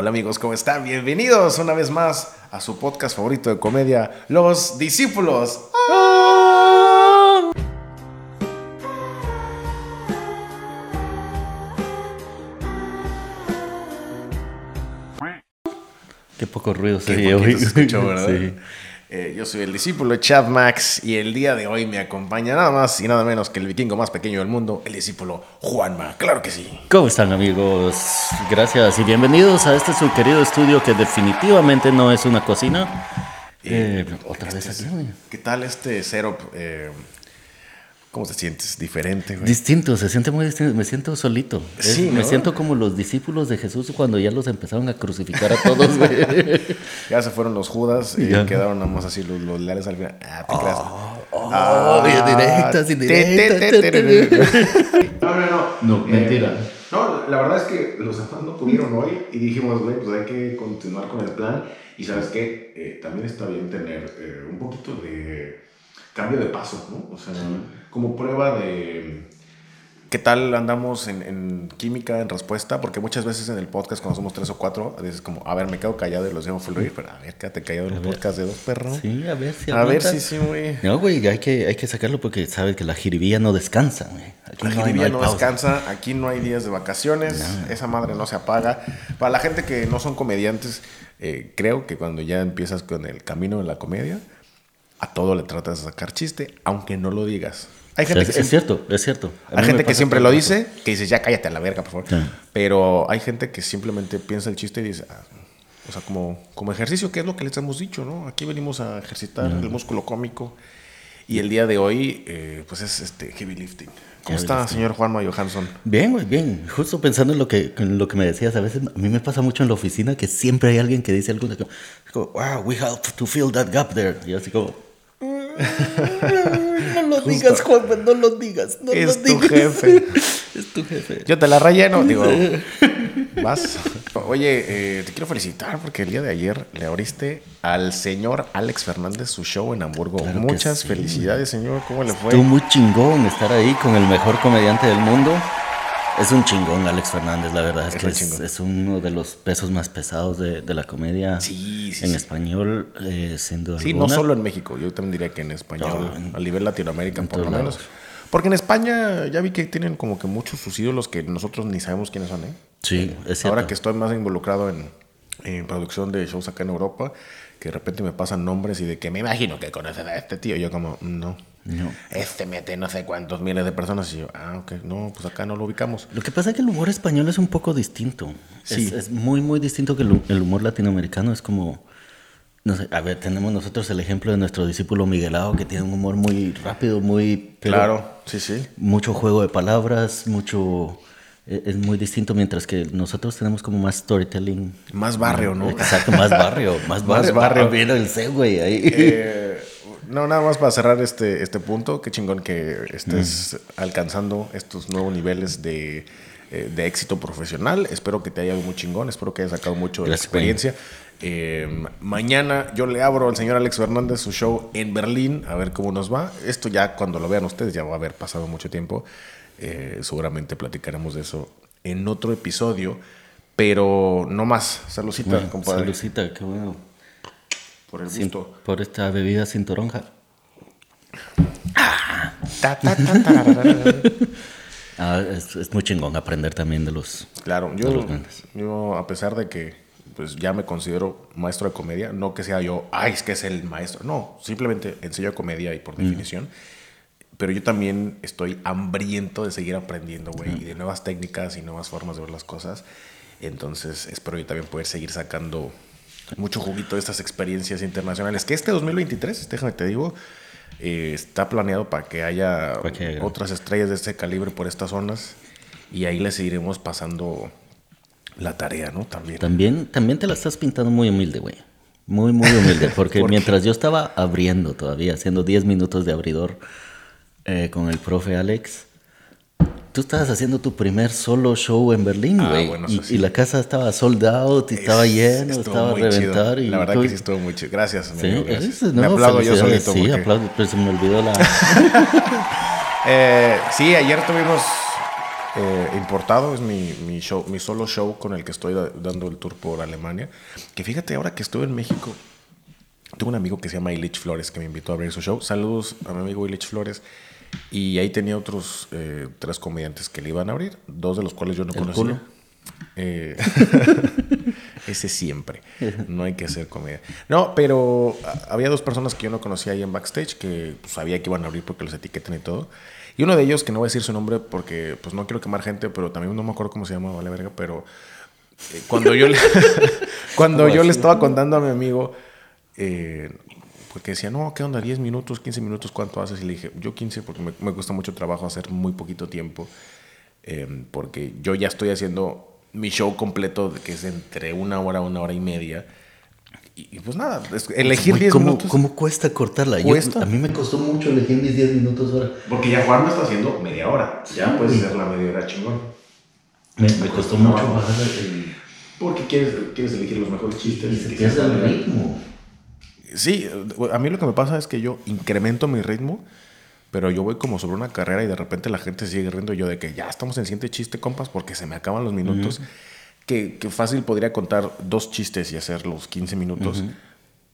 Hola amigos, ¿cómo están? Bienvenidos una vez más a su podcast favorito de comedia, Los Discípulos. Qué poco ruido se Qué hoy. se escuchó, ¿verdad? Sí. Eh, yo soy el discípulo de Chad Max y el día de hoy me acompaña nada más y nada menos que el vikingo más pequeño del mundo, el discípulo Juanma. Claro que sí. ¿Cómo están amigos? Gracias y bienvenidos a este su querido estudio que definitivamente no es una cocina. Eh, otra vez aquí. ¿Qué tal este setup? ¿Cómo te sientes? ¿Diferente, güey? Distinto, se siente muy distinto. Me siento solito. Es- Sí, Me ¿no? siento como los discípulos de Jesús cuando ya los empezaron a crucificar a todos. güey. Ya se fueron los Judas y Ya. quedaron nada más así los, los leales al final. Ah, te creas. Oh, bien directas, te- indirectas. te- te- te- te- No, no, no. No, mentira. Eh, no, la verdad es que los demás no pudieron hoy y dijimos, güey, pues hay que continuar con el plan. Y sabes qué, Eh, también está bien tener eh, un poquito de cambio de paso, ¿no? O sea, como prueba de... ¿Qué tal andamos en, en química, en respuesta? Porque muchas veces en el podcast, cuando somos tres o cuatro, a veces como, a ver, me quedo callado y los dejo full reír, pero a ver, quédate callado en el podcast de dos perros. Sí, a ver si a ver si sí, güey. No, güey, hay que, hay que sacarlo porque sabes que la jiribilla no descansa, güey. Aquí La no jiribilla no, pausa. descansa, aquí no hay días de vacaciones, esa madre no se apaga. Para la gente que no son comediantes, eh, creo que cuando ya empiezas con el camino de la comedia, a todo le tratas de sacar chiste, aunque no lo digas. Hay O sea, gente es, que, es siempre, cierto, es cierto. A hay gente que siempre lo dice, que dices, ya cállate a la verga, por favor. Sí. Pero hay gente que simplemente piensa el chiste y dice, ah, o sea, como, como ejercicio, que es lo que les hemos dicho, ¿no? Aquí venimos a ejercitar el músculo cómico. Y el día de hoy, eh, pues es este heavy lifting. ¿Cómo Heavy está, lifting. señor Juanma Johansson? Bien, güey, bien. Justo pensando en lo que, en lo que me decías, a veces a mí me pasa mucho en la oficina que siempre hay alguien que dice algo de como, wow, we have to fill that gap there. Y así como, no lo digas, Juan, no lo digas, no Es lo tu digas. jefe. es tu jefe. Yo te la relleno, digo. ¿Vas? Oye, eh, te quiero felicitar porque el día de ayer le abriste al señor Alex Fernández su show en Hamburgo. Claro Muchas sí. felicidades, señor. ¿Cómo le fue? Estuvo muy chingón estar ahí con el mejor comediante del mundo. Es un chingón, Alex Fernández, la verdad. Es, Es que es, uno de los pesos más pesados de, de la comedia Sí, sí, en sí. español, eh, sin duda Sí, no solo en México, yo también diría que en español, No, a nivel Latinoamérica por lo menos. Porque en España ya vi que tienen como que muchos sus ídolos que nosotros ni sabemos quiénes son, ¿eh? Sí, es cierto. Ahora que estoy más involucrado en, en producción de shows acá en Europa, que de repente me pasan nombres y de que me imagino que conoces a este tío. Yo como, no. No. Este mete no sé cuántos miles de personas. Y yo, ah, ok, no, pues acá no lo ubicamos. Lo que pasa es que el humor español es un poco distinto. Sí. Es, es muy, muy distinto que el, hu- el humor latinoamericano. Es como, no sé, a ver, tenemos nosotros el ejemplo de nuestro discípulo Miguelao, que tiene un humor muy rápido, muy... pero Claro, sí, sí. Mucho juego de palabras, mucho... e- Es muy distinto, mientras que nosotros tenemos como más storytelling. Más barrio, ¿no? Exacto, más barrio, más barrio. barrio. Ah, Viene el C, güey, ahí. Eh, no, nada más para cerrar este, este punto, qué chingón que estés alcanzando estos nuevos niveles de, eh, de éxito profesional. Espero que te haya ido muy chingón, espero que hayas sacado mucho de la experiencia. Eh, mañana yo le abro al señor Alex Fernández su show en Berlín, a ver cómo nos va. Esto ya cuando lo vean ustedes ya va a haber pasado mucho tiempo. Eh, seguramente platicaremos de eso en otro episodio, pero no más. Saludcita, Bueno, compadre, Salucita, qué bueno. por el Sin- gusto. por esta bebida sin toronja. Ta, ta, ta, tararara. Ah, es, es muy chingón aprender también de los... Claro, los yo a pesar de que pues ya me considero maestro de comedia, no que sea yo, ay, es que es el maestro, no, simplemente enseño comedia y por definición, pero yo también estoy hambriento de seguir aprendiendo, güey, y de nuevas técnicas y nuevas formas de ver las cosas, entonces espero yo también poder seguir sacando mucho juguito de estas experiencias internacionales, que este 2023, déjame te digo, eh, está planeado para que haya haya- otras estrellas de este calibre por estas zonas y ahí le seguiremos pasando la tarea, ¿no? También. También, también te la estás pintando muy humilde, güey. Muy, muy humilde. Porque ¿Por mientras yo estaba abriendo todavía, haciendo 10 minutos de abridor eh, con el profe Alex, tú estabas haciendo tu primer solo show en Berlín, Ah, güey. bueno, y, sí. la casa estaba sold out y estaba Es- lleno, estaba. Y La verdad tú- que sí estuvo muy chido. Gracias, Sí, amigo, gracias. es- Me no, aplaudo yo solito. Sí, porque- aplaudo, pero se me olvidó la... Eh, sí, ayer tuvimos eh, importado, es mi, mi, show, mi solo show con el que estoy da- dando el tour por Alemania. Que fíjate, ahora que estuve en México, tengo un amigo que se llama Ilich Flores que me invitó a abrir su show. Saludos a mi amigo Ilich Flores. Y ahí tenía otros eh, tres comediantes que le iban a abrir, dos de los cuales yo no ¿El conocía. culo? Eh, ese siempre. No hay que hacer comedia. No, pero a- había dos personas que yo no conocía ahí en backstage que pues, sabía que iban a abrir porque los etiquetan y todo. Y uno de ellos, que no voy a decir su nombre porque pues no quiero quemar gente, pero también no me acuerdo cómo se llama, vale verga, pero eh, cuando yo le, cuando yo le estaba contando a mi amigo, eh, porque decía, no, ¿qué onda? 10 minutos, 15 minutos, ¿cuánto haces? Y le dije, yo 15 porque me, me cuesta mucho trabajo hacer muy poquito tiempo, eh, porque yo ya estoy haciendo mi show completo, que es entre una hora, una hora y media. Y, y pues nada, es- elegir Güey, 10 ¿cómo, minutos. ¿Cómo cuesta cortarla? Yo- Cuesta. a mí me costó mucho elegir mis 10 minutos ahora. Porque ya Juan me está haciendo media hora. Ya puedes Sí. hacer la media hora chingón. Me, me costó mucho bajar el, Porque quieres, quieres elegir los mejores chistes. y se pierde sean el ritmo. Sí, a mí lo que me pasa es que yo incremento mi ritmo, pero yo voy como sobre una carrera y de repente la gente sigue riendo y yo de que ya estamos en siguiente chiste, compas, porque se me acaban los minutos. que, que fácil podría contar dos chistes y hacer los 15 minutos,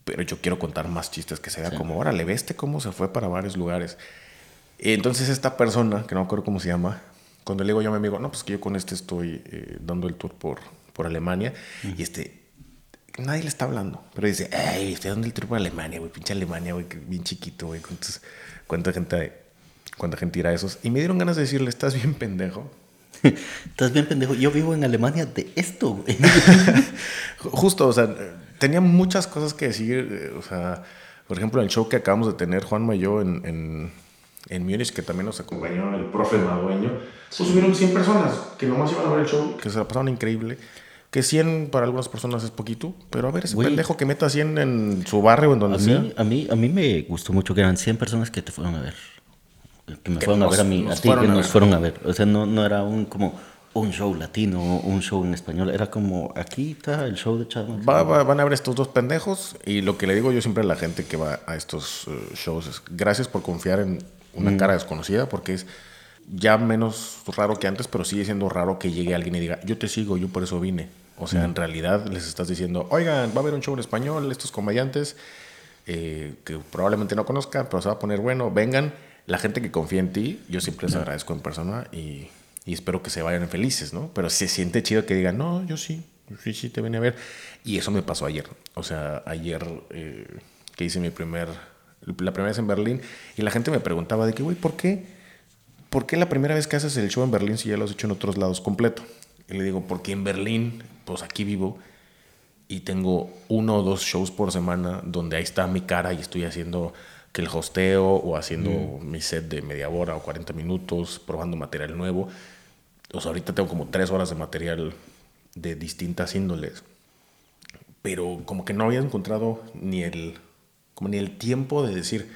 pero yo quiero contar más chistes que se vea como, órale, ve este cómo se fue para varios lugares. Entonces esta persona, que no me acuerdo cómo se llama, cuando le digo yo a mi amigo, no, pues que yo con este estoy eh, dando el tour por, por Alemania, y este, nadie le está hablando, pero dice, ay, estoy dando el tour por Alemania, güey, pinche Alemania, güey, bien chiquito, güey, ¿cuántos- cuánta gente, cuánta gente irá a esos. Y me dieron ganas de decirle, estás bien pendejo. Estás bien pendejo. Yo vivo en Alemania de esto, güey. Justo, o sea, tenía muchas cosas que decir. eh, O sea, por ejemplo, el show que acabamos de tener, Juanma y yo, en, en, en Múnich, que también nos acompañó el profe Madueño, pues subieron 100 personas que nomás iban a ver el show, que se la pasaron increíble. Que 100 para algunas personas es poquito, pero a ver, ese pendejo que meta 100 en su barrio o en donde A sea. mí, a, mí, a mí me gustó mucho que eran 100 personas que te fueron a ver. Que me Que fueron a ver a mí, a ti, que nos ver. fueron a ver. O sea, no, no era un como un show latino, un show en español. Era como, aquí está el show de Chad Va- va- van a ver estos dos pendejos y lo que le digo yo siempre a la gente que va a estos eh, shows es gracias por confiar en una cara desconocida porque es ya menos raro que antes, pero sigue siendo raro que llegue alguien y diga, yo te sigo, yo por eso vine. O sea, en realidad les estás diciendo, oigan, va a haber un show en español, estos comediantes eh, que probablemente no conozcan, pero se va a poner bueno, vengan. La gente que confía en ti, yo siempre les agradezco en persona y, y espero que se vayan felices, ¿no? Pero se siente chido que digan, no, yo sí, yo sí, sí te vine a ver. Y eso me pasó ayer. O sea, ayer eh, que hice mi primer, la primera vez en Berlín y la gente me preguntaba de que, güey, ¿por qué? ¿Por qué la primera vez que haces el show en Berlín si ya lo has hecho en otros lados completo? Y le digo, porque en Berlín, pues aquí vivo y tengo uno o dos shows por semana donde ahí está mi cara y estoy haciendo que el hosteo o haciendo mi set de media hora o 40 minutos, probando material nuevo. O sea, ahorita tengo como tres horas de material de distintas índoles. Pero como que no había encontrado ni el, como ni el tiempo de decir,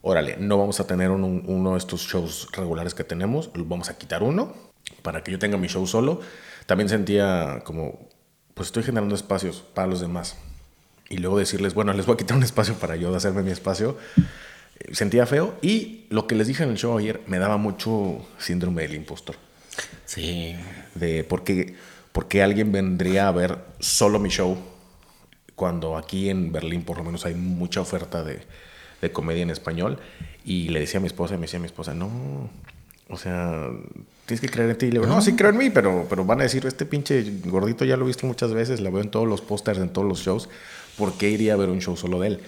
órale, no vamos a tener un- un- uno de estos shows regulares que tenemos, vamos a quitar uno para que yo tenga mi show solo. También sentía como, pues estoy generando espacios para los demás. Y luego decirles, bueno, les voy a quitar un espacio para yo hacerme mi espacio. eh, Sentía feo. Y lo que les dije en el show ayer me daba mucho síndrome del impostor. Sí. De por qué, por qué alguien vendría a ver solo mi show cuando aquí en Berlín por lo menos hay mucha oferta de, de comedia en español. Y le decía a mi esposa, y me decía a mi esposa, no, o sea, tienes que creer en ti. Y le digo, no, sí creo en mí, pero, pero van a decir, este pinche gordito ya lo he visto muchas veces, la veo en todos los pósters, en todos los shows, ¿por qué iría a ver un show solo de él?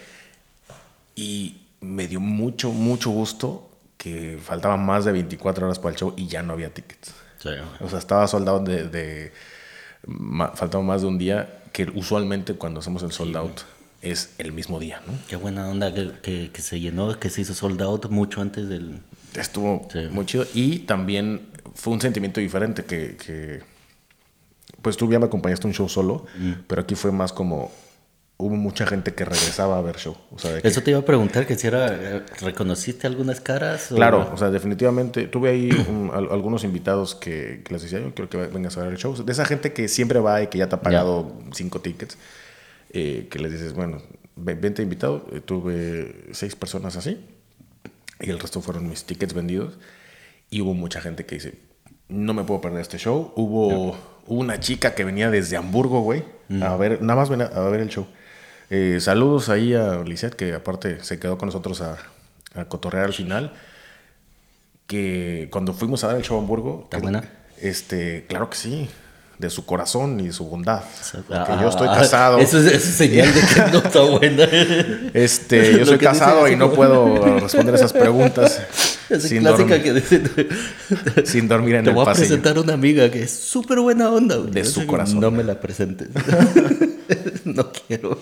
Y me dio mucho, mucho gusto que faltaban más de 24 horas para el show y ya no había tickets. Sí. O sea, estaba soldado de, de ma- faltaba más de un día, que usualmente cuando hacemos el sold out es el mismo día, ¿no? Qué buena onda que, que, que se llenó, que se hizo sold out mucho antes del... Estuvo Sí. muy chido. Y también fue un sentimiento diferente que, que- pues tú ya me acompañaste a un show solo, pero aquí fue más como hubo mucha gente que regresaba a ver show. O sea, de que- Eso te iba a preguntar, que si era... eh, ¿Reconociste algunas caras? o- Claro, o sea, definitivamente tuve ahí un- al- algunos invitados que, que les decía yo quiero que vengas a ver el show. De esa gente que siempre va y que ya te ha pagado cinco tickets, eh, que les dices, bueno, ve- vente invitado. Eh, tuve seis personas así y el resto fueron mis tickets vendidos. Y hubo mucha gente que dice, no me puedo perder este show. Hubo, hubo una chica que venía desde Hamburgo, güey, a ver, nada más venía a ver el show. Eh, saludos ahí a Lisette, que aparte se quedó con nosotros a, a cotorrear al final. Que cuando fuimos a dar el show a Hamburgo. ¿Está buena? Este, claro que sí. De su corazón y su bondad. Porque Ah, yo estoy casado. Eso es, eso es señal de que no está buena. Este, yo soy que casado y no puedo responder esas preguntas Esa sin, clásica dormir, que dice, sin dormir en te el voy a pasillo. presentar una amiga que es súper buena onda. güey. De Yo su sé, corazón. No me la presentes. no quiero.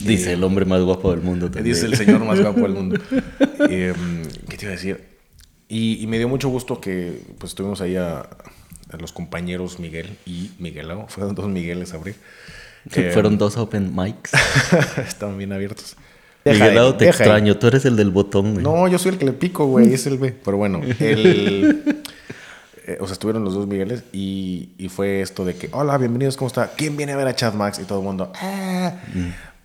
Dice el hombre más guapo del mundo también. Dice el señor más guapo del mundo. Eh, ¿Qué te iba a decir? Y, y me dio mucho gusto que pues estuvimos ahí a, a los compañeros Miguel y Miguelao. Fueron dos Migueles a abrir. Eh, Fueron dos open mics. Estaban bien abiertos. Deja Miguelao, ahí, te deja extraño. Tú eres el del botón. güey. No, yo soy el que le pico, güey. Es el B. Pero bueno, el... eh, o sea, estuvieron los dos Migueles y, y fue esto de que, hola, bienvenidos, ¿cómo está? ¿Quién viene a ver a Chad Max? Y todo el mundo, ah.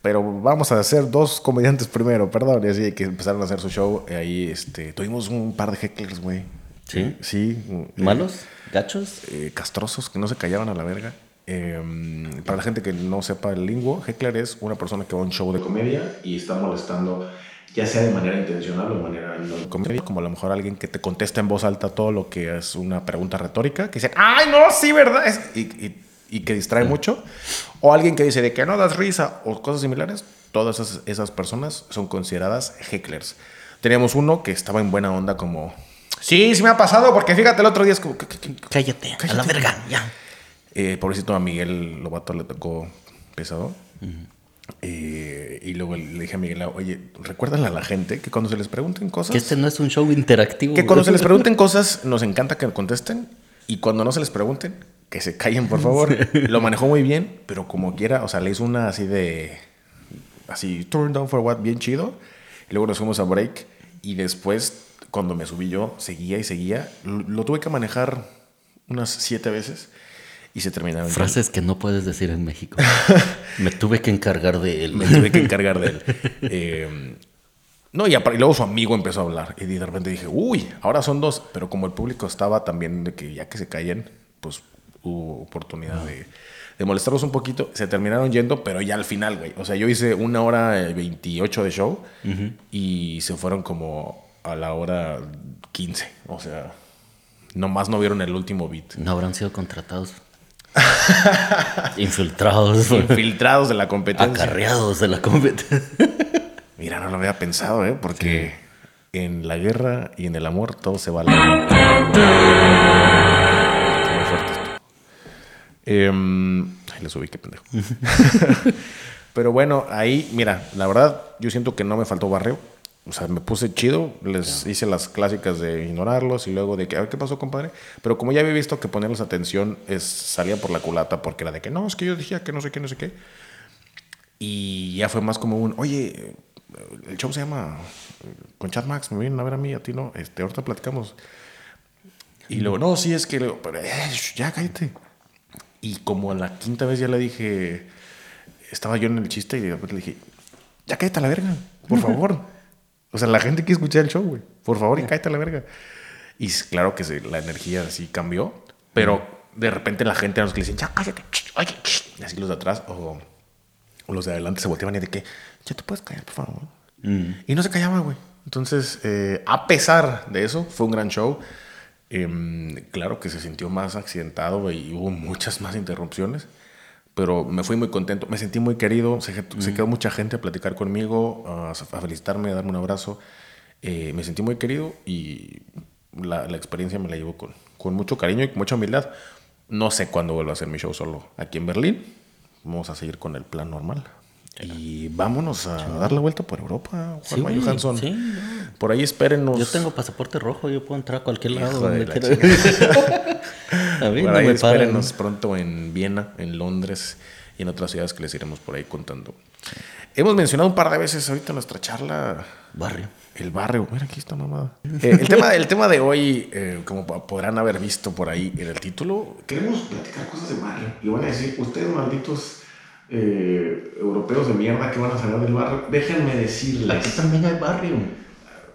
Pero vamos a hacer dos comediantes primero, perdón. Y así que empezaron a hacer su show. eh, Ahí este, tuvimos un par de hecklers, güey. ¿Sí? Sí. ¿Malos? ¿Gachos? eh, castrosos que no se callaban a la verga. Eh, para la gente que no sepa el lingo, heckler es una persona que va a un show de comedia y está molestando, ya sea de manera intencional o de manera no comedia, como a lo mejor alguien que te contesta en voz alta todo lo que es una pregunta retórica, que dice, ¡ay, no, sí, verdad! Es- y, y- y que distrae mucho. O alguien que dice de que no das risa o cosas similares. Todas esas, esas personas son consideradas hecklers. Teníamos uno que estaba en buena onda como... Sí, sí me ha pasado porque fíjate el otro día es como... "¿Qué- qué- qué- Cállate, a la Cállate. verga, ya. Eh, pobrecito a Miguel Lobato le tocó pesado. Eh, y luego le dije a Miguel, oye, recuérdale a la gente que cuando se les pregunten cosas, Que este no es un show interactivo. que cuando se les pregunten cosas, nos encanta que contesten. Y cuando no se les pregunten, que se callen, por favor. Lo manejó muy bien, pero como quiera, o sea, le hizo una así de. Así, turn down for what, bien chido. Y luego nos fuimos a break. Y después, cuando me subí yo, seguía y seguía. Lo, lo tuve que manejar unas siete veces. Y se terminaron. Frases que no puedes decir en México. Me tuve que encargar de él. Me tuve que encargar de él. Eh, no, y, luego su amigo empezó a hablar. Y de repente dije, uy, ahora son dos. Pero como el público estaba también de que ya que se callen, pues hubo oportunidad de, de molestarlos un poquito. Se terminaron yendo, pero ya al final, güey. O sea, yo hice una hora eh, 28 de show y se fueron como a la hora 15. O sea, nomás no vieron el último beat. No habrán sido contratados. Infiltrados. Infiltrados de la competencia. Acarreados de la competencia. Mira, no lo había pensado, ¿eh? Porque en la guerra y en el amor todo se va a la... Está muy fuerte esto. Em, le subí, qué pendejo. Pero bueno, ahí, mira, la verdad, yo siento que no me faltó barrio. O sea, me puse chido, les hice las clásicas de ignorarlos y luego de que, a ver qué pasó, compadre. Pero como ya había visto que ponerles atención es, salía por la culata porque era de que no, es que yo decía que no sé qué, no sé qué. Y ya fue más como un, oye, el show se llama con Chat Max, me vienen a ver a mí, a ti no, este, ahorita platicamos. Y luego, no, sí, es que, luego, pero, eh, ya cállate. Y como a la quinta vez ya le dije, estaba yo en el chiste y de repente le dije, ya cállate a la verga, por favor. O sea, la gente quiere escuchar el show, güey, por favor, y cállate a la verga. Y claro que la energía así cambió, pero de repente la gente a los que le dicen, ya cállate, oye, ch", y así los de atrás, o o los de adelante se volteaban y de que, ya te puedes callar, por favor. Y no se callaba, güey. Entonces, eh, a pesar de eso, fue un gran show. Em, claro que se sintió más accidentado y hubo muchas más interrupciones, pero me fui muy contento, me sentí muy querido, se, se quedó mucha gente a platicar conmigo, a, a felicitarme, a darme un abrazo. Eh, me sentí muy querido y la, la experiencia me la llevo con, con mucho cariño y con mucha humildad. No sé cuándo vuelvo a hacer mi show solo aquí en Berlín. Vamos a seguir con el plan normal. Y vámonos a dar la vuelta por Europa, Sí, Juanma güey, Johansson. sí. Por ahí espérenos. Yo tengo pasaporte rojo, yo puedo entrar a cualquier lado Hijo de donde quiera. a mí Por no ahí me paran. espérenos pronto en Viena, en Londres y en otras ciudades que les iremos por ahí contando. Hemos mencionado un par de veces ahorita en nuestra charla Barrio. el barrio. Mira, aquí está mamada. Eh, el, tema, el tema de hoy, eh, como po- podrán haber visto por ahí en el título, queremos platicar cosas de barrio. Y van a decir, ustedes malditos eh, europeos de mierda que van a saber del barrio, déjenme decirles. Aquí también hay barrio.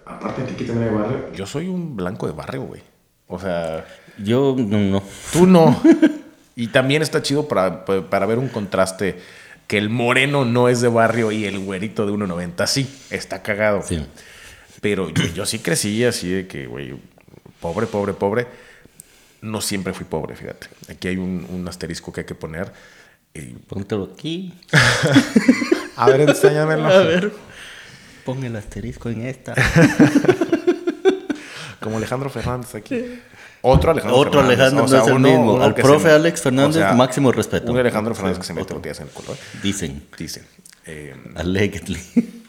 Aparte de que aquí también hay barrio. Yo soy un blanco de barrio, güey. O sea, Yo no, no. Tú no. y también está chido para, para ver un contraste que el moreno no es de barrio y el güerito de 1.90 sí, está cagado. Sí. Pero yo, yo sí crecí así de que, güey, pobre, pobre, pobre. No siempre fui pobre, fíjate. Aquí hay un, un asterisco que hay que poner. Y- Póntelo aquí. A ver, enséñamelo. A ver. Pon el asterisco en esta. Como Alejandro Fernández aquí. Otro Alejandro Otro Fernández. Alejandro O sea, no es el uno- mismo. Al profe se- Alex Fernández, o sea, máximo respeto. Un Alejandro Fernández Sí, que se mete tortillas en el culo. ¿eh? Dicen. Dicen. Eh, Allegedly.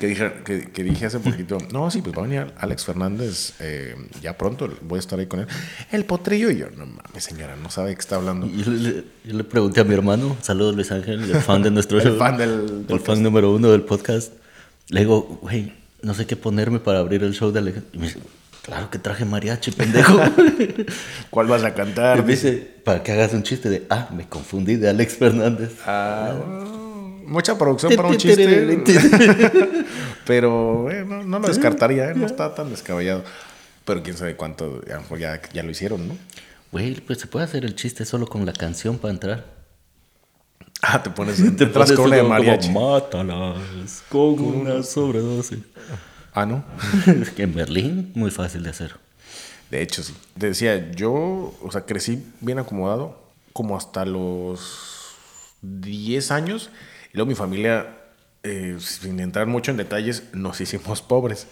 que, dije, que, que dije hace poquito, no, sí, pues va a venir Alex Fernández eh, ya pronto, voy a estar ahí con él. El potrillo y yo, no mames, señora, no sabe de qué está hablando. Yo le, yo le pregunté a mi hermano, saludos Luis Ángel, el fan de nuestro El show, fan del el podcast. fan número uno del podcast. Le digo, güey, no sé qué ponerme para abrir el show de Alejandro. Y me dice, claro que traje mariachi, pendejo. ¿Cuál vas a y cantar? me dice, para que hagas un chiste de, ah, me confundí de Alex Fernández. Ah, mucha producción para un chiste. Pero bueno, no lo descartaría, ¿eh? no está tan descabellado. Pero quién sabe cuánto, a lo mejor ya, ya lo hicieron, ¿no? Güey, pues se puede hacer el chiste solo con la canción para entrar. Ah, te pones, Te pones con una de uno como, mariachi. Mátalas con una sobredosis. Ah, ¿no? que en Berlín, muy fácil de hacer. De hecho, sí. Te decía, yo, o sea, crecí bien acomodado como hasta los 10 años. Y luego mi familia, eh, sin entrar mucho en detalles, nos hicimos pobres.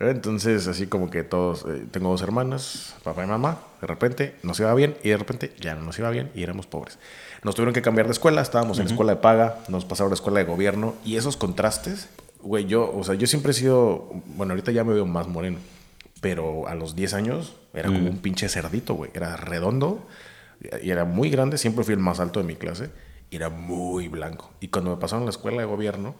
Entonces, así como que todos, eh, tengo dos hermanas, papá y mamá, de repente nos iba bien y de repente ya no nos iba bien y éramos pobres. Nos tuvieron que cambiar de escuela, estábamos en la escuela de paga, nos pasaron a la escuela de gobierno y esos contrastes, güey, yo, o sea, yo siempre he sido, bueno, ahorita ya me veo más moreno, pero a los 10 años era como un pinche cerdito, güey, era redondo y era muy grande, siempre fui el más alto de mi clase y era muy blanco. Y cuando me pasaron a la escuela de gobierno,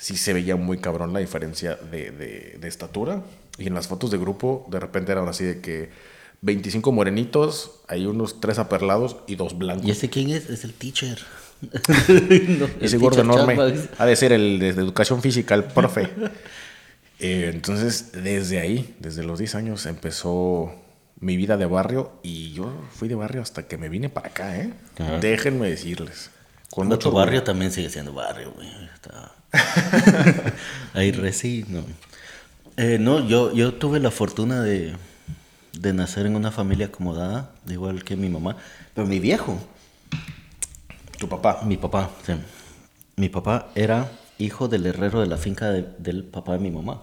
sí se veía muy cabrón la diferencia de, de- de estatura. Y en las fotos de grupo, de repente eran así de que 25 morenitos, hay unos tres aperlados y dos blancos. ¿Y ese quién es? Es el teacher. No, el Ese gordo teacher enorme Chapman. ha de ser el de, educación física, el profe. Eh, entonces, desde ahí, desde los 10 años, empezó mi vida de barrio y yo fui de barrio hasta que me vine para acá, ¿eh? Ajá. Déjenme decirles. Con tu barrio también sigue siendo barrio, güey. Está- Ahí reci, no. Eh, no, yo, yo tuve la fortuna de, de nacer en una familia acomodada, igual que mi mamá. Pero mi viejo, Tu papá. mi papá, sí. Mi papá era hijo del herrero de la finca de- del papá de mi mamá.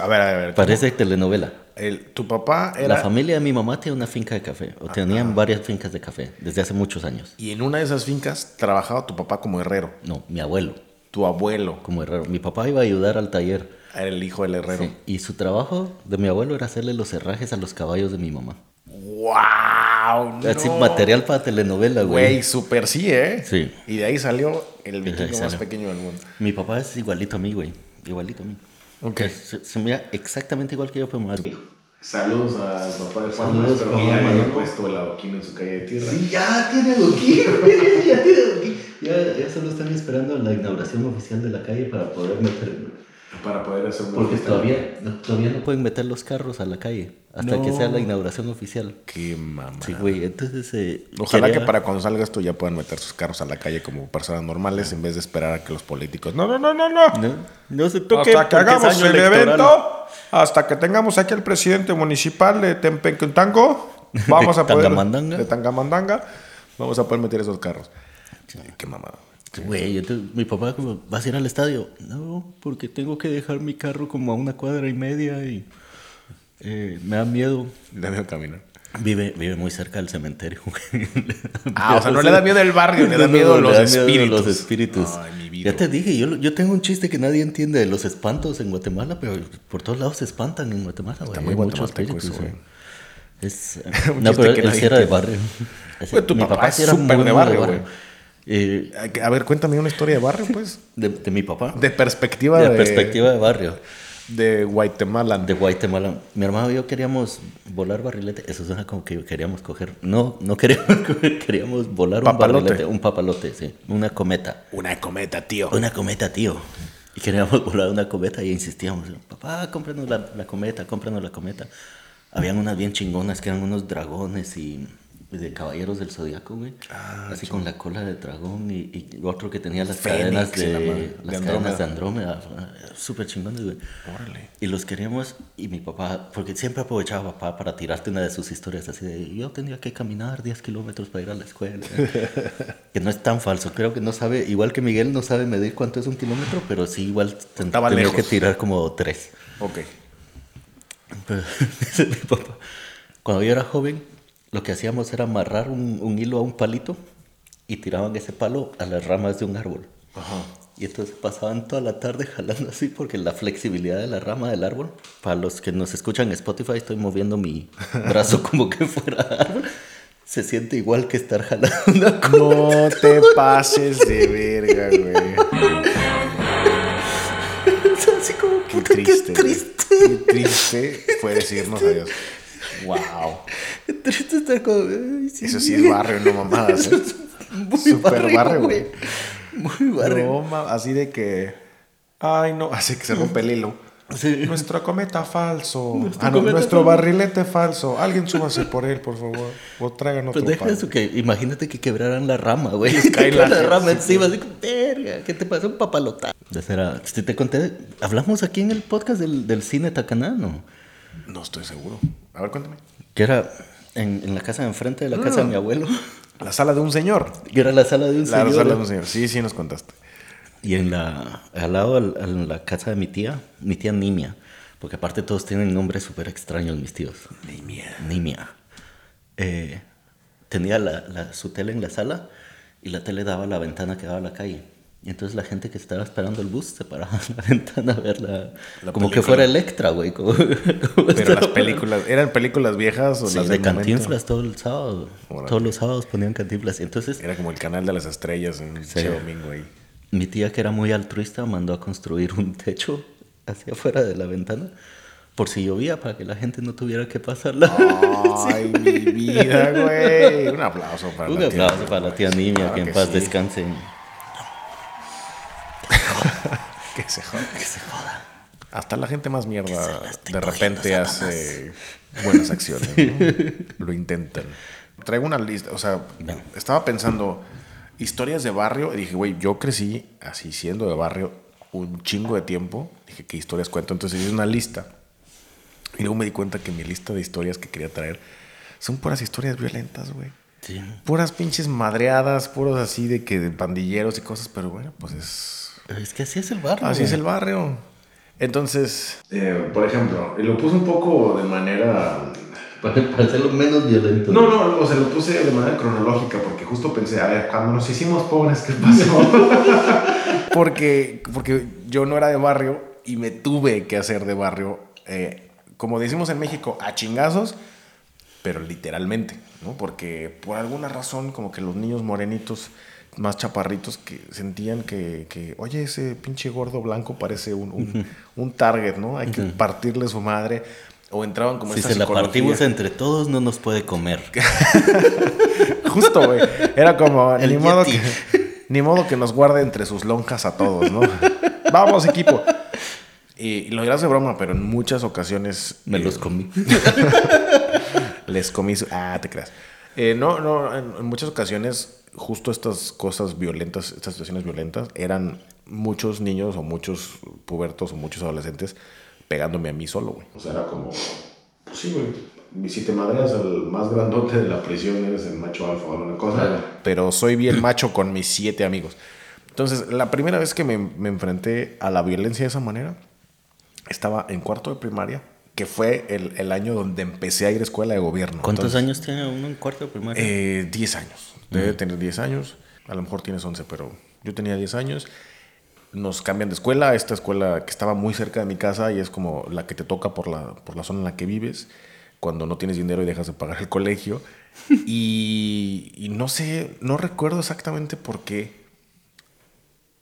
A ver, a ver. Parece telenovela. El, tu papá era... La familia de mi mamá tiene una finca de café, o tenían varias fincas de café desde hace muchos años. Y en una de esas fincas trabajaba tu papá como herrero. No, mi abuelo Tu abuelo como herrero. Mi papá iba a ayudar al taller. era el hijo del herrero. Sí, Y su trabajo de mi abuelo era hacerle los herrajes a los caballos de mi mamá. ¡Wow! Así, no. material para telenovela, güey. Güey, súper sí, ¿eh? Sí. Y de ahí salió el vikingo más pequeño del mundo. Mi papá es igualito a mí, güey. Igualito a mí. Ok. Se, se mira exactamente igual que yo, pero más. Saludos a su papá de Juan, espero que haya puesto el adoquín en su calle de tierra. Sí, ya tiene adoquín. Ya tiene adoquín. Ya, ya solo están esperando la inauguración oficial de la calle para poder meter. Para poder hacer Porque todavía, no, todavía no pueden meter los carros a la calle hasta que sea la inauguración oficial. Qué mamá. Sí, güey. Entonces. eh, Ojalá quería- que para cuando salga esto ya puedan meter sus carros a la calle como personas normales en vez de esperar a que los políticos. No, no, no, no, no. No, no se toque. Hasta que hagamos el electoral. evento, hasta que tengamos aquí al presidente municipal de Tempencantango, vamos a poder. Tangamandanga. De Tangamandanga, vamos a poder meter esos carros. Qué mamada. Güey, mi papá como, ¿vas a ir al estadio? No, porque tengo que dejar mi carro como a una cuadra y media y eh, me da miedo. Le da caminar. Vive, vive muy cerca del cementerio. Ah, o sea, no le da miedo el barrio, le da miedo no, los le da miedo espíritus. los espíritus. Ay, mi vida. Ya te dije, yo, yo tengo un chiste que nadie entiende de los espantos en Guatemala, pero por todos lados se espantan en Guatemala, güey. muy Hay muchos espíritus. güey. Es, no, pero que él sí era de barrio. Tu mi papá sí era súper muy, de muy barrio, güey. Eh, A ver, cuéntame una historia de barrio, pues. de, de mi papá. De perspectiva de de, perspectiva de barrio. de Guatemala. De Guatemala. Mi hermano y yo queríamos volar barrilete. Eso suena como que queríamos coger. No, no queríamos coger, queríamos volar un Papalote. barrilete. Un papalote, sí. Una cometa. Una cometa, tío. Una cometa, tío. Y queríamos volar una cometa y insistíamos. Papá, cómpranos la, la cometa, cómpranos la cometa. Habían unas bien chingonas que eran unos dragones y de Caballeros del Zodiaco, güey. Ah, Así con la cola de dragón y, y otro que tenía las Fénix, cadenas la de, madre, las de cadenas de Andrómeda. Súper chingones, güey. Órale. Y los queríamos, y mi papá, porque siempre aprovechaba papá para tirarte una de sus historias así de yo tenía que caminar 10 kilómetros para ir a la escuela. que no es tan falso, creo que no sabe, igual que Miguel no sabe medir cuánto es un kilómetro, pero sí igual tenía lejos. que tirar como tres. Ok. Pero, dice mi papá, cuando yo era joven, lo que hacíamos era amarrar un, un hilo a un palito y tiraban ese palo a las ramas de un árbol. Ajá. Y entonces pasaban toda la tarde jalando así porque la flexibilidad de la rama del árbol, para los que nos escuchan en Spotify, estoy moviendo mi brazo como que fuera árbol, se siente igual que estar jalando una cosa. No te pases de verga, güey. así como, Qué puta, triste. qué triste. Qué triste fue decirnos adiós. Wow. Eso sí es barrio, no mamadas. ¿eh? Muy Super barrio, güey. Muy barrio. No, así de que. Ay, no, así que se rompe el hilo. Sí. Nuestro cometa falso. Nuestro ah, no, cometa nuestro falso. barrilete falso. Alguien súbase por él, por favor. O traigan otro Pues deja eso que imagínate que quebraran la rama, güey. cae la, la- rama sí, encima, así como, verga, ¿qué te pasó? Un si te conté, hablamos aquí en el podcast del, del cine Tacaná, ¿no? Estoy seguro. A ver, cuéntame. Que era en, en la casa de enfrente de la casa de mi abuelo. La sala de un señor. Que era la sala de un La señor. sala de un señor. Sí, sí, nos contaste. Y en la, al lado, al- en la casa de mi tía, mi tía Nimia. Porque aparte todos tienen nombres súper extraños, mis tíos. Nimia. Nimia. Eh, tenía la, la- su tele en la sala y la tele daba a la ventana que daba a la calle. Y entonces la gente que estaba esperando el bus se paraba en la ventana a ver la... Como que fuera Electra, güey. como- como Pero las películas, ¿eran películas viejas o Sí, las de? Cantinflas todo el sábado. Todos los sábados ponían Cantinflas. Entonces Era como el canal de las estrellas en Sí. Che Domingo ahí. mi tía, que era muy altruista, mandó a construir un techo hacia afuera de la ventana por si llovía, para que la gente no tuviera que pasarla. Ay, mi vida, güey. Un aplauso para Un la tía. aplauso para la tía Nimia, Claro que en paz sí. descanse. Que se joda. Que se joda. Hasta la gente más mierda de repente hace buenas acciones. ¿no? Lo intentan. Traigo una lista, o sea, No. estaba pensando historias de barrio y dije, güey, yo crecí así siendo de barrio un chingo de tiempo. Dije, ¿qué historias cuento? Entonces hice una lista. Y luego me di cuenta que mi lista de historias que quería traer son puras historias violentas, güey. Sí. Puras pinches madreadas, puros así de que de pandilleros y cosas, pero bueno, pues es Es que así es el barrio. Así es el barrio. Entonces, eh, por ejemplo, lo puse un poco de manera... Para, para hacerlo menos violento. No, no, o sea, lo puse de manera cronológica porque justo pensé, a ver, cuando nos hicimos pobres, ¿qué pasó? porque, porque yo no era de barrio y me tuve que hacer de barrio, eh, como decimos en México, a chingazos, pero literalmente, ¿no? Porque por alguna razón, como que los niños morenitos más chaparritos que sentían que, que, oye, ese pinche gordo blanco parece un, un, un target, ¿no? Hay que partirle su madre. O entraban como Si esta se la partimos entre todos, no nos puede comer. Justo, güey. Era como, El ni modo, que, ni modo que nos guarde entre sus lonjas a todos, ¿no? Vamos, equipo. Y, y lo dirás de broma, pero en muchas ocasiones... Me eh, los comí. Les comí su... Ah, te creas. Eh, no, no, en, en muchas ocasiones justo estas cosas violentas, estas situaciones violentas, eran muchos niños o muchos pubertos o muchos adolescentes pegándome a mí solo, güey. O sea, era como... Pues sí, güey. Si te madreas al más grandote de la prisión, eres el macho alfa o alguna cosa. Claro. Pero soy bien macho con mis siete amigos. Entonces, la primera vez que me, me enfrenté a la violencia de esa manera, estaba en cuarto de primaria, que fue el, el año donde empecé a ir a escuela de gobierno. ¿Cuántos Entonces, años tiene uno en cuarto de primaria? eh, 10 años. Debe tener 10 años. A lo mejor tienes 11, pero yo tenía 10 años. Nos cambian de escuela. Esta escuela que estaba muy cerca de mi casa y es como la que te toca por la, por la zona en la que vives, cuando no tienes dinero y dejas de pagar el colegio. y, y no sé, no recuerdo exactamente por qué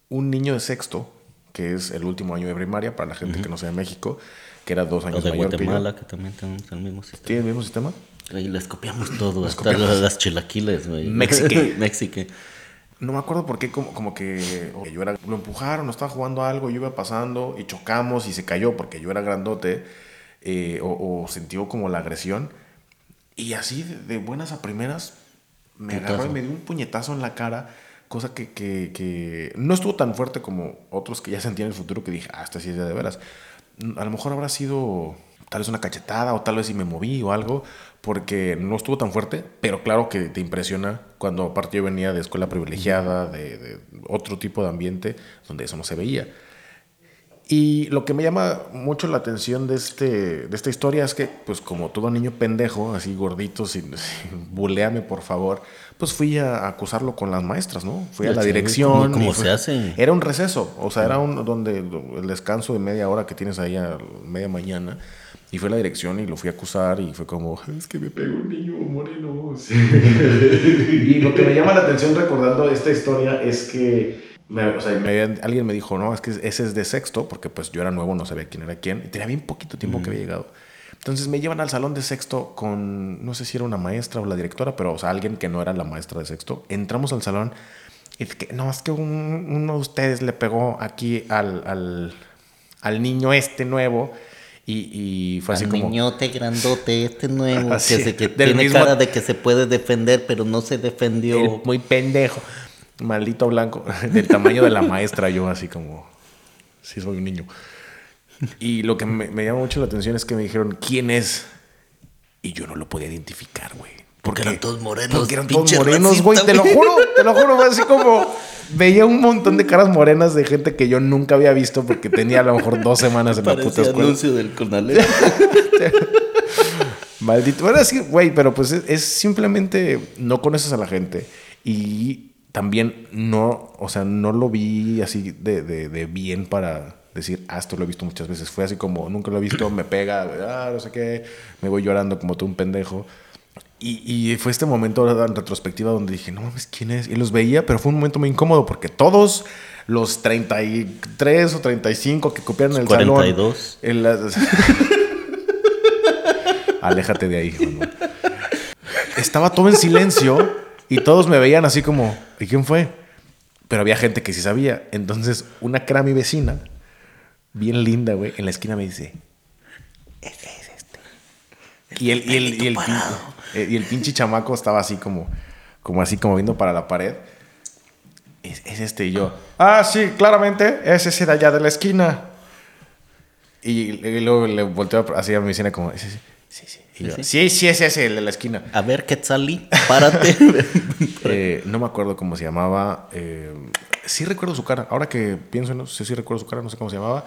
un niño de sexto, que es el último año de primaria para la gente que no sea de México, que era dos años de mayor que yo. Guatemala, que también tenemos el mismo sistema. ¿Tiene el mismo sistema? Ahí les copiamos todo, hasta copiamos. las, chilaquiles, güey. Mexique. Mexique. No me acuerdo por qué, como, como que o yo era, lo empujaron, estaba jugando algo, yo iba pasando y chocamos y se cayó porque yo era grandote. eh, o, sintió como la agresión. Y así de, buenas a primeras me agarró y me dio un puñetazo en la cara, cosa que, que, no estuvo tan fuerte como otros que ya sentían el futuro que dije, ah, esta sí es de veras. A lo mejor habrá sido tal vez una cachetada o tal vez si me moví o algo, porque no estuvo tan fuerte, pero claro que te impresiona cuando aparte yo venía de escuela privilegiada, de, otro tipo de ambiente donde eso no se veía. Y lo que me llama mucho la atención de, este, de esta historia es que, pues como todo niño pendejo, así gordito, sin, buleame por favor, pues fui a acusarlo con las maestras, ¿no? Fui a la dirección. ¿Cómo, se hace? Era un receso, o sea, era un donde el descanso de media hora que tienes ahí a media mañana y fue la dirección y lo fui a acusar y fue como, es que me pegó un niño moreno. y lo que me llama la atención recordando esta historia es que o sea, alguien me dijo, no, es que ese es de sexto, porque pues yo era nuevo, no sabía quién era quién, y tenía bien poquito tiempo que había llegado. Entonces me llevan al salón de sexto con, no sé si era una maestra o la directora, pero o sea, alguien que no era la maestra de sexto. Entramos al salón y que, no, es que uno de ustedes le pegó aquí al, al, al niño este nuevo y, fue así como. niñote grandote, este nuevo, que, se, que tiene cara de que se puede defender, pero no se defendió. muy pendejo. Maldito blanco. Del tamaño de la maestra, yo así como. Sí, soy un niño. Y lo que me, me llama mucho la atención es que me dijeron, ¿quién es? Y yo no lo podía identificar, güey. Porque eran todos morenos. Porque eran todos morenos, güey. Te lo juro, te lo juro. Fue así como. Veía un montón de caras morenas de gente que yo nunca había visto porque tenía a lo mejor dos semanas en la puta escuela. anuncio del. Maldito. Bueno, sí, güey, pero pues es, simplemente no conoces a la gente. Y también no, o sea, no lo vi así de, de, de bien para decir, ah, esto lo he visto muchas veces. Fue así como, nunca lo he visto, me pega, ah, no sé qué, me voy llorando como tú un pendejo. Y, fue este momento en retrospectiva donde dije, no mames, ¿quién es? Y los veía, pero fue un momento muy incómodo porque todos los 33 o 35 que copiaron el 42. salón. Aléjate de ahí, hijo, Estaba todo en silencio y todos me veían así como, ¿y quién fue? Pero había gente que sí sabía. Entonces, una cara mi vecina, bien linda, güey, en la esquina me dice, ese. Y el, y el, y el, eh, y el pinche chamaco estaba así como, como así como viendo para la pared. Es, este y yo. Ah, sí, claramente, es ese de allá de la esquina. Y, luego le volteo así a mi vecina como, sí, sí, sí. sí, sí, es ese, el de la esquina. A ver, Quetzali, párate. eh, no me acuerdo cómo se llamaba. Eh, sí recuerdo su cara. Ahora que pienso, no sé si recuerdo su cara, no sé cómo se llamaba.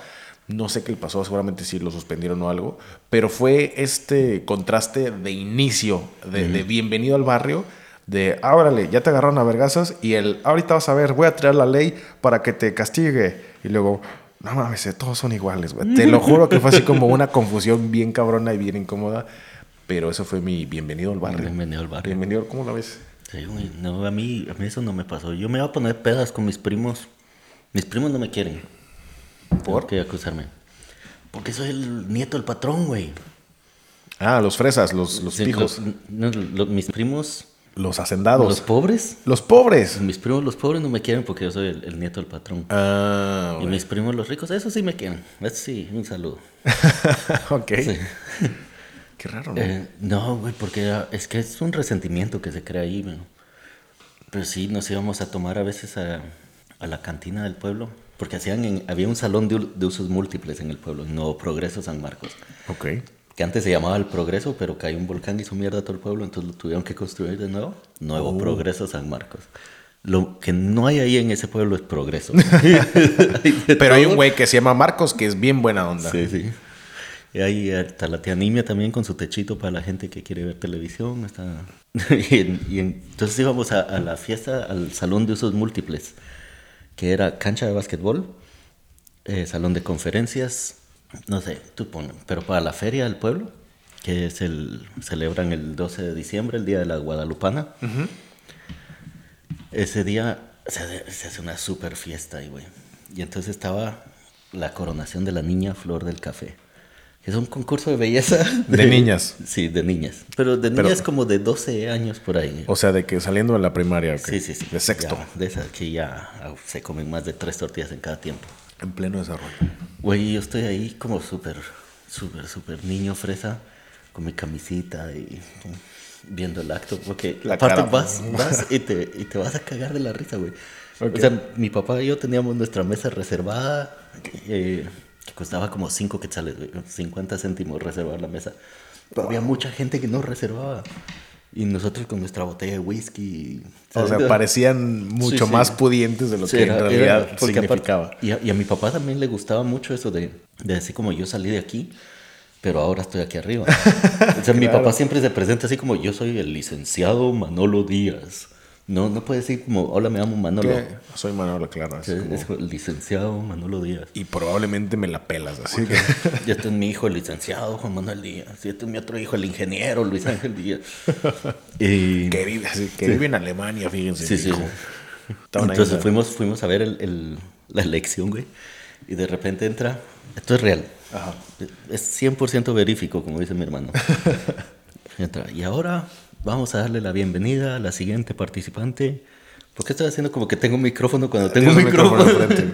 No sé qué le pasó, seguramente sí lo suspendieron o algo, pero fue este contraste de inicio, de, bienvenido al barrio, de ábrale, ya te agarraron a vergasas y el ahorita vas a ver, voy a traer la ley para que te castigue. Y luego, no mames, eh, todos son iguales, güey. Te lo juro que fue así como una confusión bien cabrona y bien incómoda, pero eso fue mi bienvenido al barrio. Bienvenido al barrio. Bienvenido, ¿cómo lo ves? Sí, no, a mí, a mí eso no me pasó. Yo me iba a poner pedas con mis primos. Mis primos no me quieren. ¿Por? qué acusarme? Porque soy el nieto del patrón, güey. Ah, los fresas, los, los pijos. mis primos. Los hacendados. Los pobres. Los pobres. Mis primos, los pobres, no me quieren porque yo soy el, nieto del patrón. Ah, y mis primos, los ricos, eso sí me quieren. Eso sí, un saludo. ok. Qué raro, ¿no? Eh, no, güey, porque es que es un resentimiento que se crea ahí, güey. Pero sí, nos íbamos a tomar a veces a, a la cantina del pueblo porque hacían había un salón de, usos múltiples en el pueblo, en Nuevo Progreso San Marcos. Ok. Que antes se llamaba El Progreso, pero cayó un volcán y hizo mierda a todo el pueblo, entonces lo tuvieron que construir de nuevo. Nuevo oh. Progreso San Marcos. Lo que no hay ahí en ese pueblo es progreso. pero hay un güey que se llama Marcos que es bien buena onda. Sí, sí. Y ahí está la tía Nimia también con su techito para la gente que quiere ver televisión. Está... y, entonces íbamos a, a, la fiesta, al salón de usos múltiples que era cancha de básquetbol, eh, salón de conferencias, no sé, tú pones, pero para la feria del pueblo, que es el, celebran el 12 de diciembre, el día de la Guadalupana. Ese día se, se, hace una super fiesta ahí, güey. Y entonces estaba la coronación de la niña Flor del Café. Es un concurso de belleza. De, niñas. Sí, de niñas. Pero de niñas como de 12 años por ahí. O sea, de que saliendo de la primaria. Sí, sí, sí. De sexto. de esas que ya se comen más de tres tortillas en cada tiempo. En pleno desarrollo. Güey, yo estoy ahí como súper súper, súper niño fresa, con mi camisita y viendo el acto. Porque La aparte cara. vas, vas y, te, y te vas a cagar de la risa, güey. O sea, mi papá y yo teníamos nuestra mesa reservada, eh, que costaba como 5 quetzales, güey, 50 céntimos reservar la mesa. Pero había mucha gente que no reservaba. Y nosotros con nuestra botella de whisky. O sea, ¿sabes? parecían mucho sí. más pudientes de lo Sí, que era- en era- realidad aparte- significaba. y, a, y a mi papá también le gustaba mucho eso de, de decir como yo salí de aquí, pero ahora estoy aquí arriba. O sea, mi Claro. papá siempre se presenta así como yo soy el licenciado Manolo Díaz. No, no puede decir como hola, me llamo Manolo. Soy Manolo, claro. así Sí, como- es el licenciado Manolo Díaz. Y probablemente me la pelas, así que... Y este es mi hijo, el licenciado Juan Manuel Díaz. Y este es mi otro hijo, el ingeniero Luis Ángel Díaz. Y, que vive, así, que vive en Alemania, fíjense. Sí, sí. ahí Entonces fuimos, fuimos a ver el, el- la elección, güey. Y de repente entra. Esto es real. Ajá. Es 100% verífico, como dice mi hermano. entra. Y ahora vamos a darle la bienvenida a la siguiente participante. ¿Por qué estoy haciendo como que tengo un micrófono cuando tengo un micrófono? micrófono.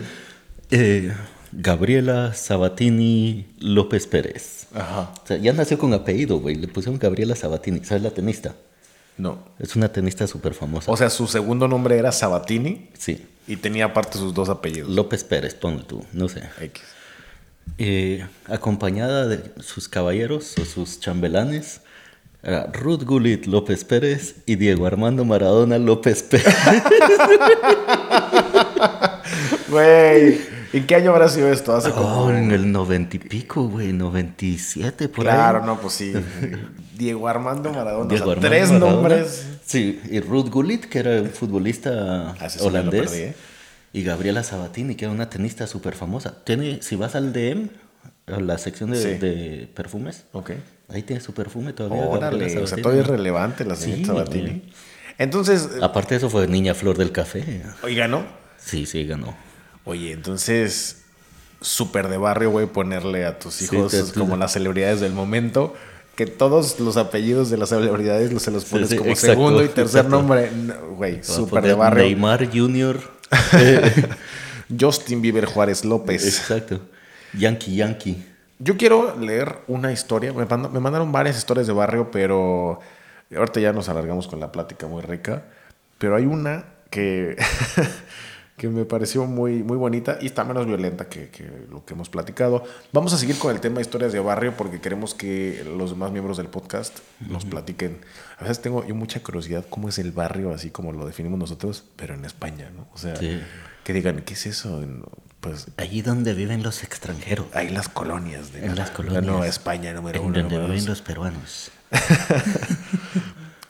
Eh, Gabriela Sabatini López Pérez. Ajá. O sea, ya nació con apellido, güey. Le pusieron Gabriela Sabatini. ¿Sabes la tenista? No. Es una tenista súper famosa. O sea, su segundo nombre era Sabatini sí. y tenía aparte sus dos apellidos. López Pérez, ponle tú. No sé. X. Eh, acompañada de sus caballeros o sus chambelanes, era Ruth Gullit López Pérez y Diego Armando Maradona López Pérez. Güey, ¿en qué año habrá sido esto? Hace como... Oh, en el noventa y pico, güey, 97 por ahí. Claro, no, pues sí. Diego Armando Maradona. Diego o sea, Armando tres Maradona. nombres. Sí, y Ruth Gullit, que era un futbolista Ah, holandés. perdí, ¿eh? Y Gabriela Sabatini, que era una tenista súper famosa. Tiene, si vas al DM, a la sección de, Sí. de perfumes, Ok. Ahí tiene su perfume todavía. Órale, o sea, Sabatini. todavía es relevante la Sí, señorita Sabatini. güey. Entonces, eh, Aparte de eso fue Niña Flor del Café. oiga, ¿no? Sí, sí, ganó. Oye, entonces, súper de barrio, güey, ponerle a tus Sí, hijos te- como las celebridades del momento. Que todos los apellidos de las celebridades los se los pones sí, como exacto, segundo y tercer exacto. nombre. No, Güey, a súper de barrio. Neymar Jr. Justin Bieber Juárez López. Exacto. Yankee Yankee. Yo quiero leer una historia. Me, me mandaron varias historias de barrio, pero ahorita ya nos alargamos con la plática muy rica. Pero hay una que, que me pareció muy, muy bonita y está menos violenta que, que lo que hemos platicado. Vamos a seguir con el tema de historias de barrio porque queremos que los demás miembros del podcast nos platiquen. A veces tengo yo mucha curiosidad cómo es el barrio, así como lo definimos nosotros, pero en España, ¿no? O sea, Sí. que digan, ¿qué es eso? Pues Allí donde viven los extranjeros. hay las colonias de En las la colonias. Nueva España número En uno. donde número viven dos. los peruanos.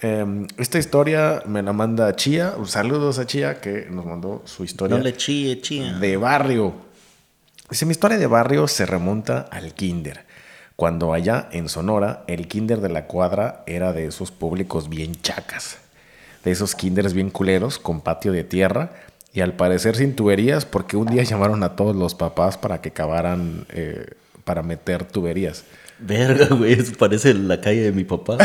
Eh, esta historia me la manda Chía. Saludos a Chía que nos mandó su historia No le chía. de barrio. Dice, mi historia de barrio se remonta al kinder. Cuando allá en Sonora, el kinder de la cuadra era de esos públicos bien chacas. De esos kinders bien culeros con patio de tierra y al parecer sin tuberías porque un día llamaron a todos los papás para que cavaran, eh, para meter tuberías. Verga, güey. Eso parece la calle de mi papá.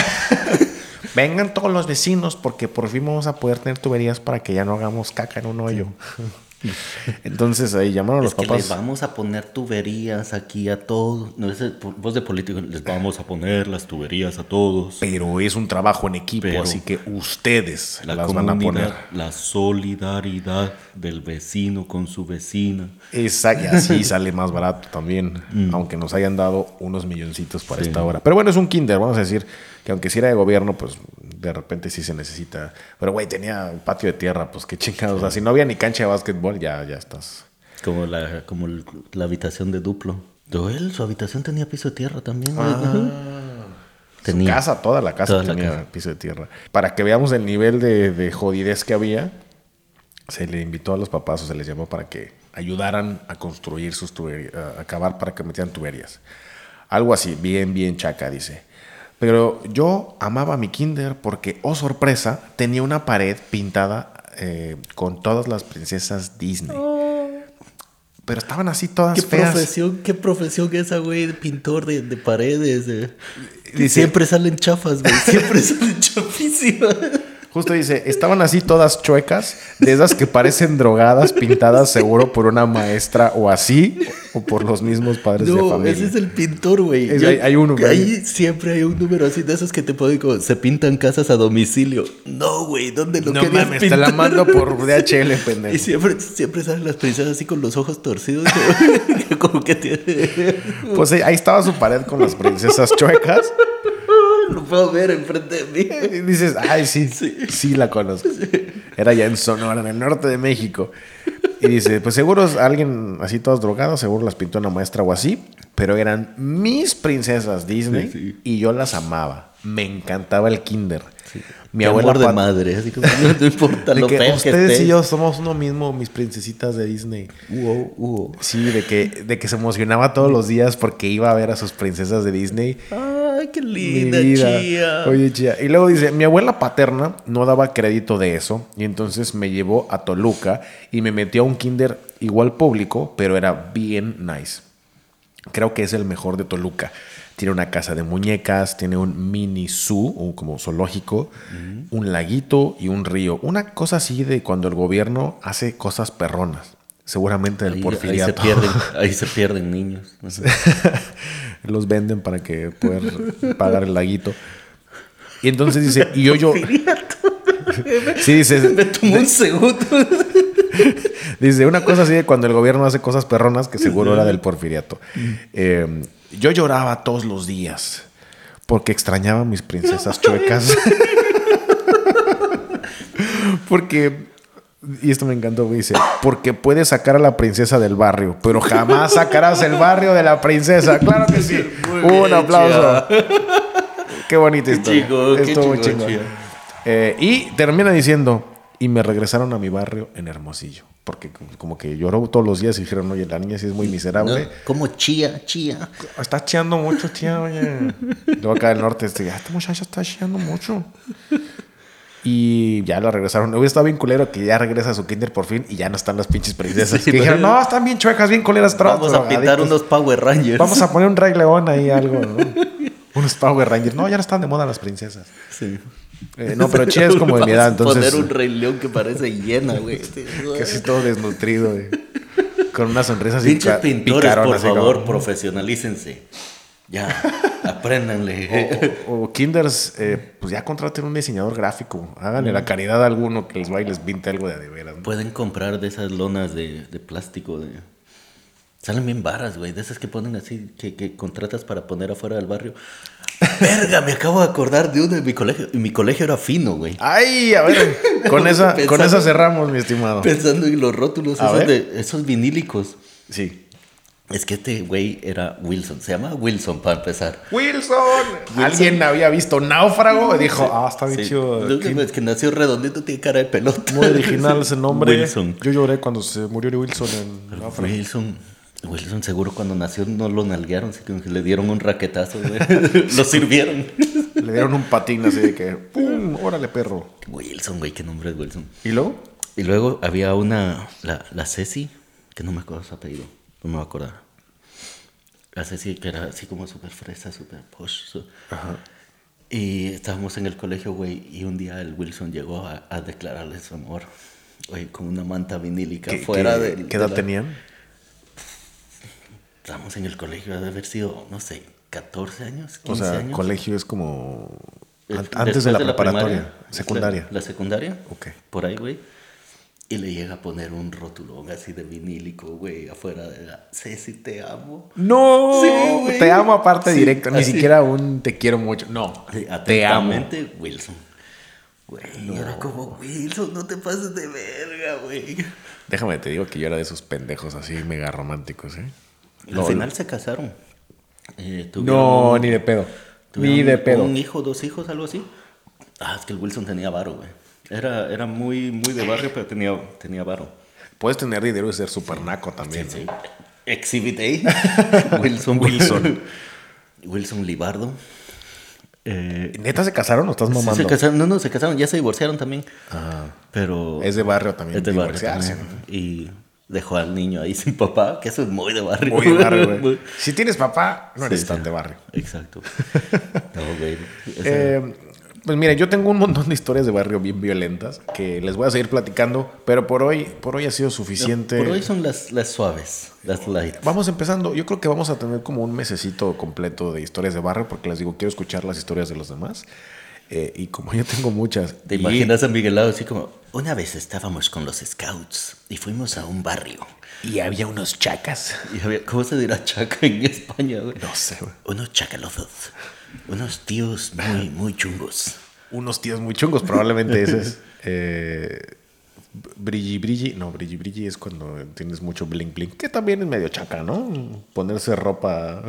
Vengan todos los vecinos porque por fin vamos a poder tener tuberías para que ya no hagamos caca en un hoyo. Entonces ahí llamaron a los es que papás. les vamos a poner tuberías aquí a todos. No es voz de político. Les vamos a poner las tuberías a todos. Pero es un trabajo en equipo, Pero así que ustedes La las van a poner. la solidaridad del vecino con su vecina. Exacto, y así sale más barato también, aunque nos hayan dado unos milloncitos para Mm. Sí. esta hora. Pero bueno, es un kinder, vamos a decir que aunque si era de gobierno, pues de repente sí se necesita. Pero güey, tenía un patio de tierra, pues qué chingados. O sea, si no había ni cancha de básquetbol, ya, ya estás. Como la, como la habitación de Duplo. Doel, su habitación tenía piso de tierra también. güey. Su casa, toda la casa Toda la tenía casa. piso de tierra. Para que veamos el nivel de, de jodidez que había, se le invitó a los papás o se les llamó para que ayudaran a construir sus tuberías, a acabar para que metieran tuberías. Algo así, bien, bien chaca, dice. Pero yo amaba mi kinder porque, oh sorpresa, tenía una pared pintada eh, con todas las princesas Disney. Pero estaban así todas ¿Qué feas. profesión, qué profesión esa, güey, de pintor de, de paredes. Dice- siempre salen chafas, güey. Siempre salen chafísimas. Justo dice, estaban así todas chuecas, de esas que parecen drogadas, pintadas seguro por una maestra o así, o por los mismos padres de No, familia. ese es el pintor, güey. Hay- hay uno, güey. Ahí siempre hay un número así de esos que te ponen como, se pintan casas a domicilio. No, güey, ¿dónde lo No querías mames, te la pintar? mando por DHL, pendejo. Y siempre, siempre salen las princesas así con los ojos torcidos. como que tiene... Pues ahí estaba su pared con las princesas chuecas. Lo puedo ver enfrente de mí. Y dices, ay, sí, sí, la conozco. Era ya en Sonora, en el norte de México. Y dice, pues seguro es alguien así todas drogadas, seguro las pintó una maestra o así, pero eran mis princesas Disney Sí, sí. y yo las amaba. Me encantaba el kinder. Mi Qué abuela amor de madre, así como no, importa de lo que feo que ustedes y yo somos uno mismo, mis princesitas de Disney. Uo, uo. Sí, de que, de que se emocionaba todos los días porque iba a ver a sus princesas de Disney. Ay, qué linda, chía. Oye, chía. Y luego dice, mi abuela paterna no daba crédito de eso y entonces me llevó a Toluca y me metió a un kinder igual público, pero era bien nice. Creo que es el mejor de Toluca. Tiene una casa de muñecas, tiene un mini zoo, o como zoológico, un laguito y un río. Una cosa así de cuando el gobierno hace cosas perronas. Seguramente del Ahí, ahí se porfiriato. pierden, ahí se pierden niños. Los venden para que puedan pagar el laguito. Y entonces dice, y yo yo. Sí, dice, Me tomó un segundo. dice una cosa así de cuando el gobierno hace cosas perronas que seguro era del porfiriato. Eh, yo lloraba todos los días porque extrañaba a mis princesas chuecas. porque, y esto me encantó, güey, dice, porque puedes sacar a la princesa del barrio, pero jamás sacarás el barrio de la princesa. Claro que sí. Muy Un aplauso. Qué bonita historia. qué Estuvo muy. Eh, y termina diciendo, y me regresaron a mi barrio en Hermosillo. Porque como que lloró todos los días y dijeron, oye, la niña sí es muy miserable. No, como chía, chía. Está chiando mucho, tía, oye. Luego acá del norte, este, "Ah, esta muchacha está chiando mucho. Y ya la regresaron. Hubiera estado bien culero que ya regresa a su kinder por fin y ya no están las pinches princesas. Sí, que dijeron, no, están bien chuecas, bien culeras. Vamos a pintar unos Power Rangers. Vamos a poner un Rey León ahí, algo, ¿no? Unos Power Rangers. No, ya no están de moda las princesas. Sí. Eh, no, pero Chía es como de mi edad, entonces. Poner un rey león que parece llena, güey. Que así todo desnutrido, güey. Con una sonrisa así Pinches pintores, picarona, por así como- favor, profesionalícense. Ya, apréndanle. O, o Kinders, eh, pues ya contraten un diseñador gráfico. Háganle la caridad a alguno que les vaya y les pinte algo de a de veras. ¿no? Pueden comprar de esas lonas de, de plástico. De... Salen bien varas, güey. De esas que ponen así, que, que contratas para poner afuera del barrio. Verga, me acabo de acordar de uno de mi colegio. Y mi colegio era fino, güey. Ay, a ver, con esa, con esa cerramos, mi estimado. Pensando en los rótulos, esos, de, esos vinílicos. Sí. Es que este güey era Wilson. Se llama Wilson para empezar. Wilson. Alguien había visto Náufrago y dijo, ah, está bien Sí. chido. Es que nació redondito, tiene cara de pelota. Muy original ese nombre. Wilson. Yo lloré cuando se murió Wilson en Náufrago. Wilson. Wilson seguro cuando nació no lo nalguearon, así que le dieron un raquetazo, güey. lo sirvieron. Le dieron un patín así de que, ¡pum! Órale, perro. Wilson, güey, qué nombre es Wilson. ¿Y luego? Y luego había una, la, la Ceci, que no me acuerdo su apellido, no me voy a acordar. La Ceci que era así como súper fresa, súper posh. su- Y estábamos en el colegio, güey, y un día el Wilson llegó a, a declararle su amor, güey, con una manta vinílica ¿Qué, fuera qué- de... qué edad de la- tenían? Estábamos en el colegio, ha de haber sido, no sé, 14 años, 15 O sea, años. colegio es como Eh, an- antes de después la preparatoria, primaria, secundaria. La, la secundaria. Ok. Por ahí, güey. Y le llega a poner un rótulo así de vinílico, güey, afuera de la Ceci, te amo. No, Sí, te amo aparte Sí, directo, ni así. siquiera un te quiero mucho. No, Sí, te amo. Wilson. Güey, era como, Wilson, no te pases de verga, güey. Déjame te digo que yo era de esos pendejos así mega románticos, ¿eh? Al No, final se casaron. Eh, No, un- ni de pedo. Ni de pedo. Un hijo, dos hijos, algo así. Ah, es que el Wilson tenía varo, güey. Era, era muy, muy de barrio, pero tenía, tenía varo. Puedes tener dinero y ser super naco también. Sí. Exhibit A. Wilson. Wilson. Wilson Libardo. Eh, ¿Neta se casaron o estás sí, mamando? se casaron, no, no, se casaron, ya se divorciaron también. Ah, Pero. es de barrio también. es de barrio también. Y dejó al niño ahí sin papá, que eso es muy de barrio. Muy de barrio, güey. Si tienes papá, no eres Sí, tan sí. de barrio. Exacto. No, güey. Eh, Pues mira, yo tengo un montón de historias de barrio bien violentas que les voy a seguir platicando, pero por hoy, por hoy ha sido suficiente. Por hoy son las, las suaves, las light. Vamos empezando. Yo creo que vamos a tener como un mesecito completo de historias de barrio, porque les digo, quiero escuchar las historias de los demás. Eh, y como yo tengo muchas. ¿Te y- imaginas a Miguelado así como, una vez estábamos con los scouts y fuimos a un barrio. Y había unos chacas. Y había, ¿cómo se dirá chaca en España, güey? No sé, güey. Unos chacalozos. Unos tíos muy, muy chungos. Unos tíos muy chungos, probablemente ese es. Eh, brilli brilli. No, brilli brilli es cuando tienes mucho bling bling. Que también es medio chaca, ¿no? Ponerse ropa.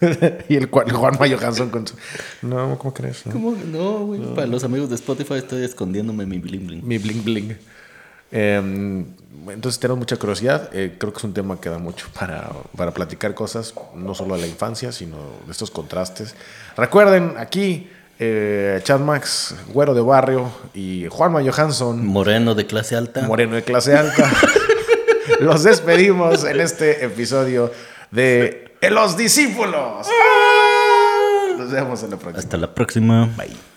y el, cual- Juan Mayo Hanson con su. No, ¿cómo crees? no? ¿Cómo? No, güey. Para los amigos de Spotify estoy escondiéndome mi bling bling. Mi bling bling. Eh, entonces tenemos mucha curiosidad. Eh, creo que es un tema que da mucho para, para platicar cosas, no solo de la infancia, sino de estos contrastes. Recuerden, aquí, eh, Chad Max, güero de barrio, y Juanma Johansson, Moreno de clase alta. moreno de clase alta. Los despedimos en este episodio de Los Discípulos. Nos vemos en la próxima. Hasta la próxima. Bye.